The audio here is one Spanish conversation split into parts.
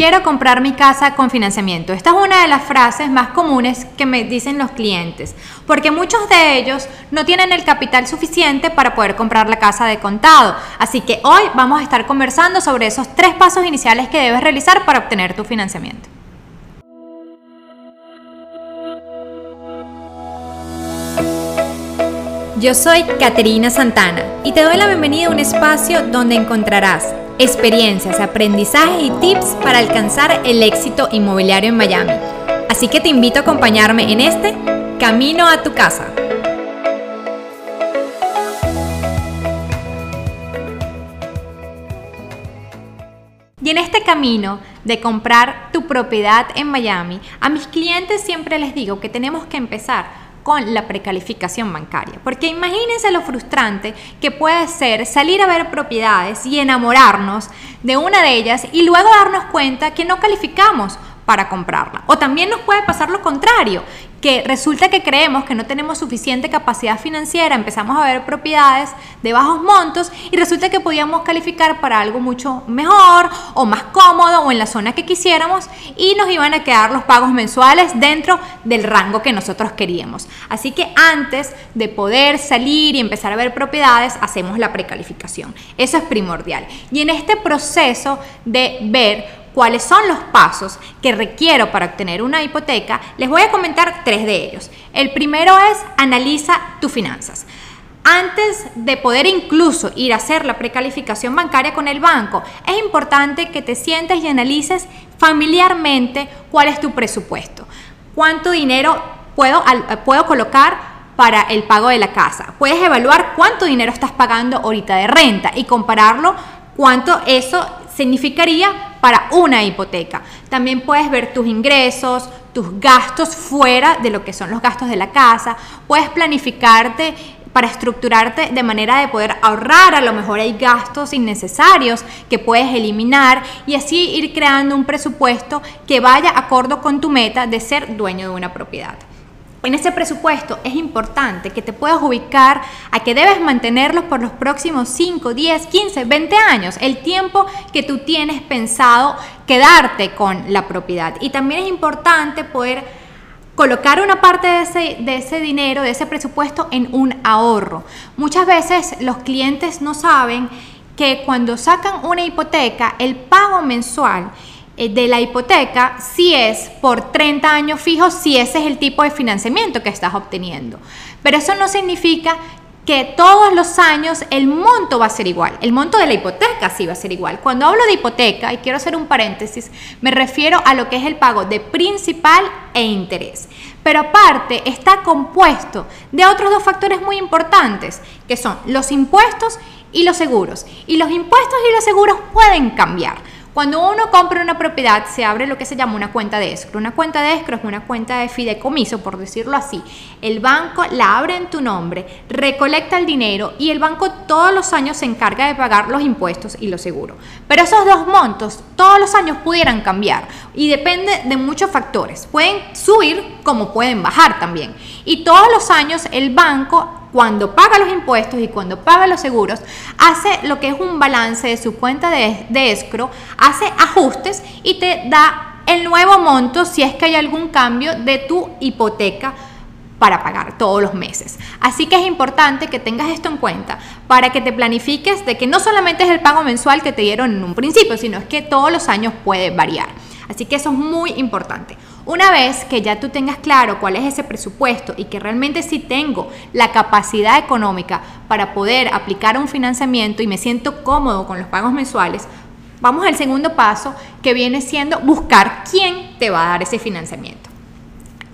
quiero comprar mi casa con financiamiento. Esta es una de las frases más comunes que me dicen los clientes, porque muchos de ellos no tienen el capital suficiente para poder comprar la casa de contado. Así que hoy vamos a estar conversando sobre esos tres pasos iniciales que debes realizar para obtener tu financiamiento. Yo soy Caterina Santana y te doy la bienvenida a un espacio donde encontrarás experiencias, aprendizajes y tips para alcanzar el éxito inmobiliario en Miami. Así que te invito a acompañarme en este Camino a tu casa. Y en este camino de comprar tu propiedad en Miami, a mis clientes siempre les digo que tenemos que empezar con la precalificación bancaria. Porque imagínense lo frustrante que puede ser salir a ver propiedades y enamorarnos de una de ellas y luego darnos cuenta que no calificamos para comprarla. O también nos puede pasar lo contrario, que resulta que creemos que no tenemos suficiente capacidad financiera, empezamos a ver propiedades de bajos montos y resulta que podíamos calificar para algo mucho mejor o más cómodo o en la zona que quisiéramos y nos iban a quedar los pagos mensuales dentro del rango que nosotros queríamos. Así que antes de poder salir y empezar a ver propiedades, hacemos la precalificación. Eso es primordial. Y en este proceso de ver cuáles son los pasos que requiero para obtener una hipoteca, les voy a comentar tres de ellos. El primero es analiza tus finanzas. Antes de poder incluso ir a hacer la precalificación bancaria con el banco, es importante que te sientes y analices familiarmente cuál es tu presupuesto. ¿Cuánto dinero puedo, puedo colocar para el pago de la casa? Puedes evaluar cuánto dinero estás pagando ahorita de renta y compararlo cuánto eso significaría para una hipoteca. También puedes ver tus ingresos, tus gastos fuera de lo que son los gastos de la casa. Puedes planificarte para estructurarte de manera de poder ahorrar, a lo mejor hay gastos innecesarios que puedes eliminar y así ir creando un presupuesto que vaya acorde con tu meta de ser dueño de una propiedad. En ese presupuesto es importante que te puedas ubicar a que debes mantenerlos por los próximos 5, 10, 15, 20 años, el tiempo que tú tienes pensado quedarte con la propiedad. Y también es importante poder colocar una parte de ese, de ese dinero, de ese presupuesto en un ahorro. Muchas veces los clientes no saben que cuando sacan una hipoteca, el pago mensual de la hipoteca si es por 30 años fijos, si ese es el tipo de financiamiento que estás obteniendo. Pero eso no significa que todos los años el monto va a ser igual. El monto de la hipoteca sí va a ser igual. Cuando hablo de hipoteca, y quiero hacer un paréntesis, me refiero a lo que es el pago de principal e interés. Pero aparte está compuesto de otros dos factores muy importantes, que son los impuestos y los seguros. Y los impuestos y los seguros pueden cambiar. Cuando uno compra una propiedad, se abre lo que se llama una cuenta de escro. Una cuenta de escro es una cuenta de fideicomiso, por decirlo así. El banco la abre en tu nombre, recolecta el dinero y el banco todos los años se encarga de pagar los impuestos y los seguros. Pero esos dos montos todos los años pudieran cambiar y depende de muchos factores. Pueden subir como pueden bajar también. Y todos los años el banco cuando paga los impuestos y cuando paga los seguros, hace lo que es un balance de su cuenta de, de escro, hace ajustes y te da el nuevo monto si es que hay algún cambio de tu hipoteca para pagar todos los meses. Así que es importante que tengas esto en cuenta para que te planifiques de que no solamente es el pago mensual que te dieron en un principio, sino es que todos los años puede variar. Así que eso es muy importante. Una vez que ya tú tengas claro cuál es ese presupuesto y que realmente sí tengo la capacidad económica para poder aplicar un financiamiento y me siento cómodo con los pagos mensuales, vamos al segundo paso que viene siendo buscar quién te va a dar ese financiamiento.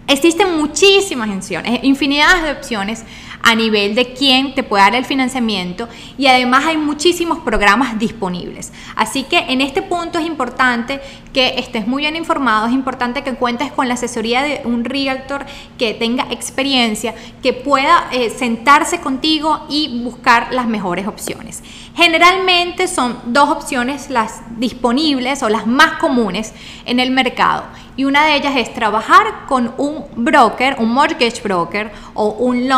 Existen muchísimas opciones, infinidad de opciones a nivel de quién te puede dar el financiamiento y además hay muchísimos programas disponibles. Así que en este punto es importante que estés muy bien informado, es importante que cuentes con la asesoría de un realtor que tenga experiencia, que pueda eh, sentarse contigo y buscar las mejores opciones. Generalmente son dos opciones las disponibles o las más comunes en el mercado y una de ellas es trabajar con un broker, un mortgage broker o un,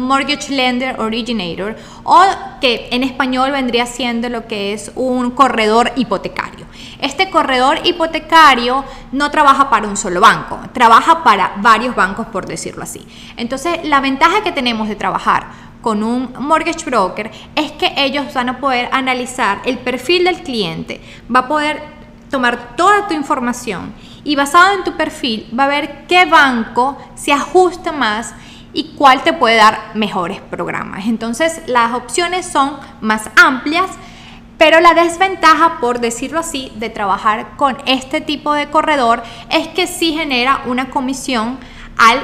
mortgage lender originator o que en español vendría siendo lo que es un corredor hipotecario. Este corredor hipotecario no trabaja para un solo banco, trabaja para varios bancos por decirlo así. Entonces la ventaja que tenemos de trabajar con un mortgage broker es que ellos van a poder analizar el perfil del cliente, va a poder tomar toda tu información y basado en tu perfil va a ver qué banco se ajusta más y cuál te puede dar mejores programas. Entonces las opciones son más amplias, pero la desventaja, por decirlo así, de trabajar con este tipo de corredor es que sí genera una comisión al,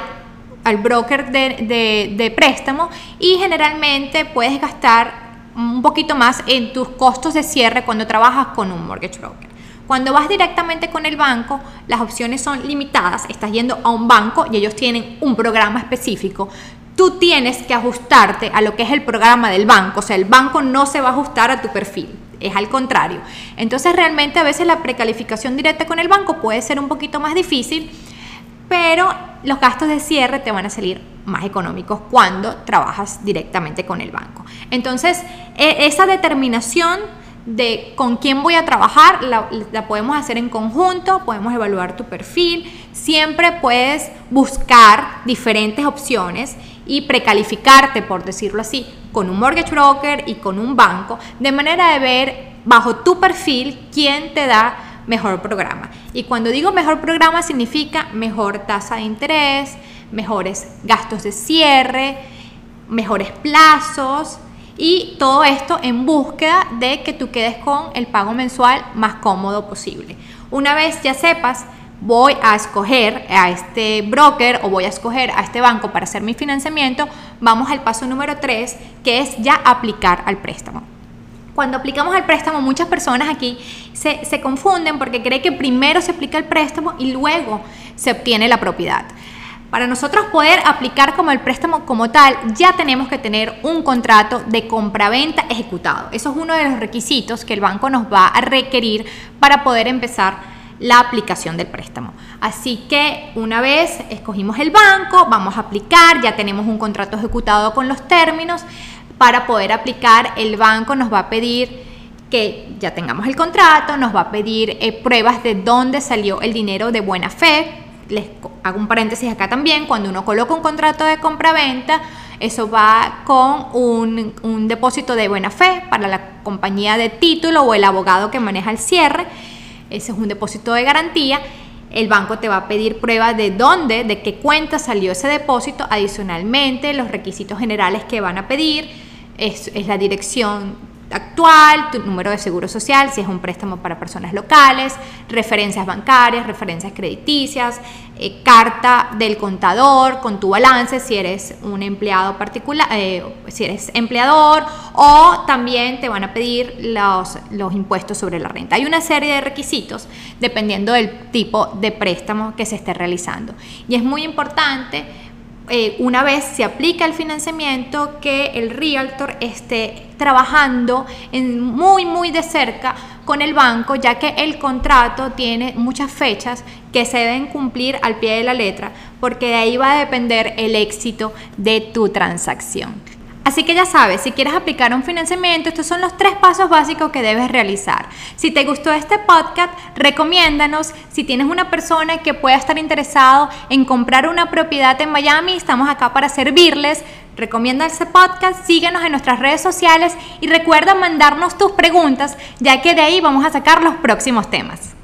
al broker de, de préstamo y generalmente puedes gastar un poquito más en tus costos de cierre cuando trabajas con un mortgage broker. Cuando vas directamente con el banco, las opciones son limitadas. Estás yendo a un banco y ellos tienen un programa específico. Tú tienes que ajustarte a lo que es el programa del banco. O sea, el banco no se va a ajustar a tu perfil. Es al contrario. Entonces, realmente a veces la precalificación directa con el banco puede ser un poquito más difícil, pero los gastos de cierre te van a salir más económicos cuando trabajas directamente con el banco. Entonces, e, esa determinación de con quién voy a trabajar, la, podemos hacer en conjunto, podemos evaluar tu perfil, siempre puedes buscar diferentes opciones y precalificarte, por decirlo así, con un mortgage broker y con un banco, de manera de ver bajo tu perfil quién te da mejor programa. Y cuando digo mejor programa significa mejor tasa de interés, mejores gastos de cierre, mejores plazos, y todo esto en búsqueda de que tú quedes con el pago mensual más cómodo posible. Una vez ya sepas, voy a escoger a este broker o voy a escoger a este banco para hacer mi financiamiento, vamos al paso número 3, que es ya aplicar al préstamo. Cuando aplicamos al préstamo, muchas personas aquí se, se confunden porque creen que primero se aplica el préstamo y luego se obtiene la propiedad. Para nosotros poder aplicar como el préstamo como tal, ya tenemos que tener un contrato de compraventa ejecutado. Eso es uno de los requisitos que el banco nos va a requerir para poder empezar la aplicación del préstamo. Así que una vez escogimos el banco, vamos a aplicar, ya tenemos un contrato ejecutado con los términos. Para poder aplicar, el banco nos va a pedir que ya tengamos el contrato, nos va a pedir eh, pruebas de dónde salió el dinero de buena fe, les hago un paréntesis acá también, cuando uno coloca un contrato de compra-venta, eso va con un, un, depósito de buena fe para la compañía de título o el abogado que maneja el cierre. Ese es un depósito de garantía. El banco te va a pedir pruebas de dónde, de qué cuenta salió ese depósito. Adicionalmente, los requisitos generales que van a pedir es, es la dirección actual, tu número de seguro social, si es un préstamo para personas locales, referencias bancarias, referencias crediticias, eh, carta del contador con tu balance si eres un empleado particular, eh, si eres empleador o también te van a pedir los, los impuestos sobre la renta. Hay una serie de requisitos dependiendo del tipo de préstamo que se esté realizando. Y es muy importante eh, una vez se aplica el financiamiento, que el realtor esté trabajando en muy, muy de cerca con el banco, ya que el contrato tiene muchas fechas que se deben cumplir al pie de la letra, porque de ahí va a depender el éxito de tu transacción. Así que ya sabes, si quieres aplicar un financiamiento, estos son los tres pasos básicos que debes realizar. Si te gustó este podcast, recomiéndanos. Si tienes una persona que pueda estar interesado en comprar una propiedad en Miami, estamos acá para servirles. Recomienda este podcast, síguenos en nuestras redes sociales y recuerda mandarnos tus preguntas, ya que de ahí vamos a sacar los próximos temas.